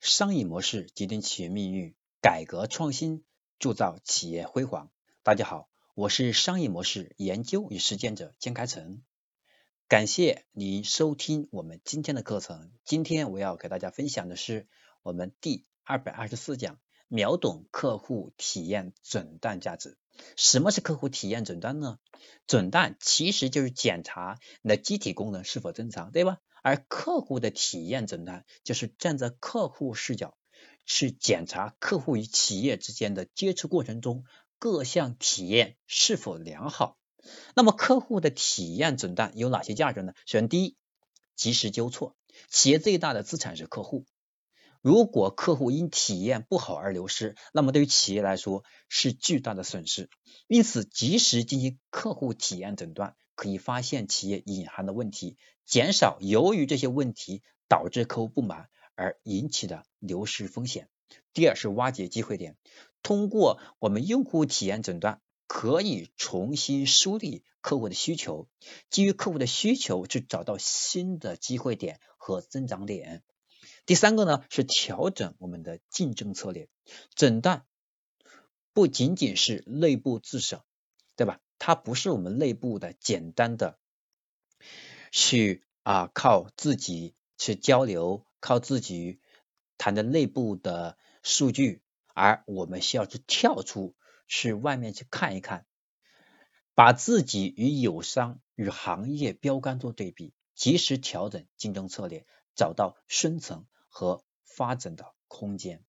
商业模式决定企业命运，改革创新铸造企业辉煌。大家好，我是商业模式研究与实践者江开成，感谢您收听我们今天的课程。今天我要给大家分享的是我们第二百二十四讲：秒懂客户体验诊断价值。什么是客户体验诊断呢？诊断其实就是检查你的机体功能是否正常，对吧？而客户的体验诊断就是站在客户视角去检查客户与企业之间的接触过程中各项体验是否良好。那么客户的体验诊断有哪些价值呢？首先，第一，及时纠错。企业最大的资产是客户，如果客户因体验不好而流失，那么对于企业来说是巨大的损失。因此，及时进行客户体验诊断。可以发现企业隐含的问题，减少由于这些问题导致客户不满而引起的流失风险。第二是挖掘机会点，通过我们用户体验诊断，可以重新梳理客户的需求，基于客户的需求去找到新的机会点和增长点。第三个呢是调整我们的竞争策略，诊断不仅仅是内部自省，对吧？它不是我们内部的简单的去啊靠自己去交流，靠自己谈的内部的数据，而我们需要去跳出去外面去看一看，把自己与友商与行业标杆做对比，及时调整竞争策略，找到生存和发展的空间。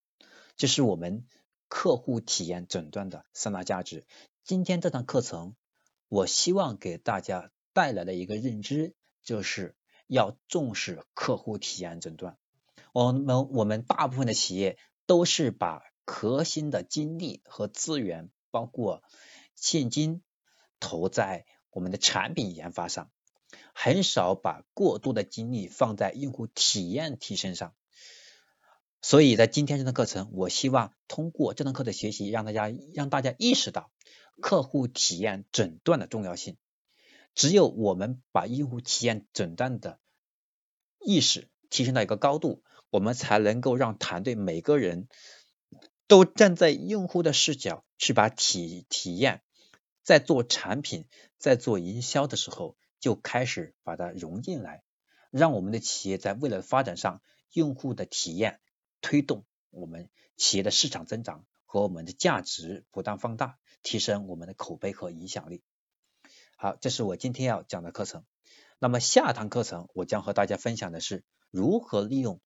这是我们客户体验诊断的三大价值。今天这堂课程。我希望给大家带来的一个认知，就是要重视客户体验诊断。我们我们大部分的企业都是把核心的精力和资源，包括现金投在我们的产品研发上，很少把过多的精力放在用户体验提升上。所以在今天这堂课程，我希望通过这堂课的学习，让大家让大家意识到。客户体验诊断的重要性，只有我们把用户体验诊断的意识提升到一个高度，我们才能够让团队每个人都站在用户的视角去把体体验，在做产品、在做营销的时候就开始把它融进来，让我们的企业在未来的发展上，用户的体验推动我们企业的市场增长。和我们的价值不断放大，提升我们的口碑和影响力。好，这是我今天要讲的课程。那么下堂课程我将和大家分享的是如何利用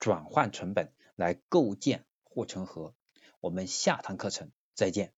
转换成本来构建护城河。我们下堂课程再见。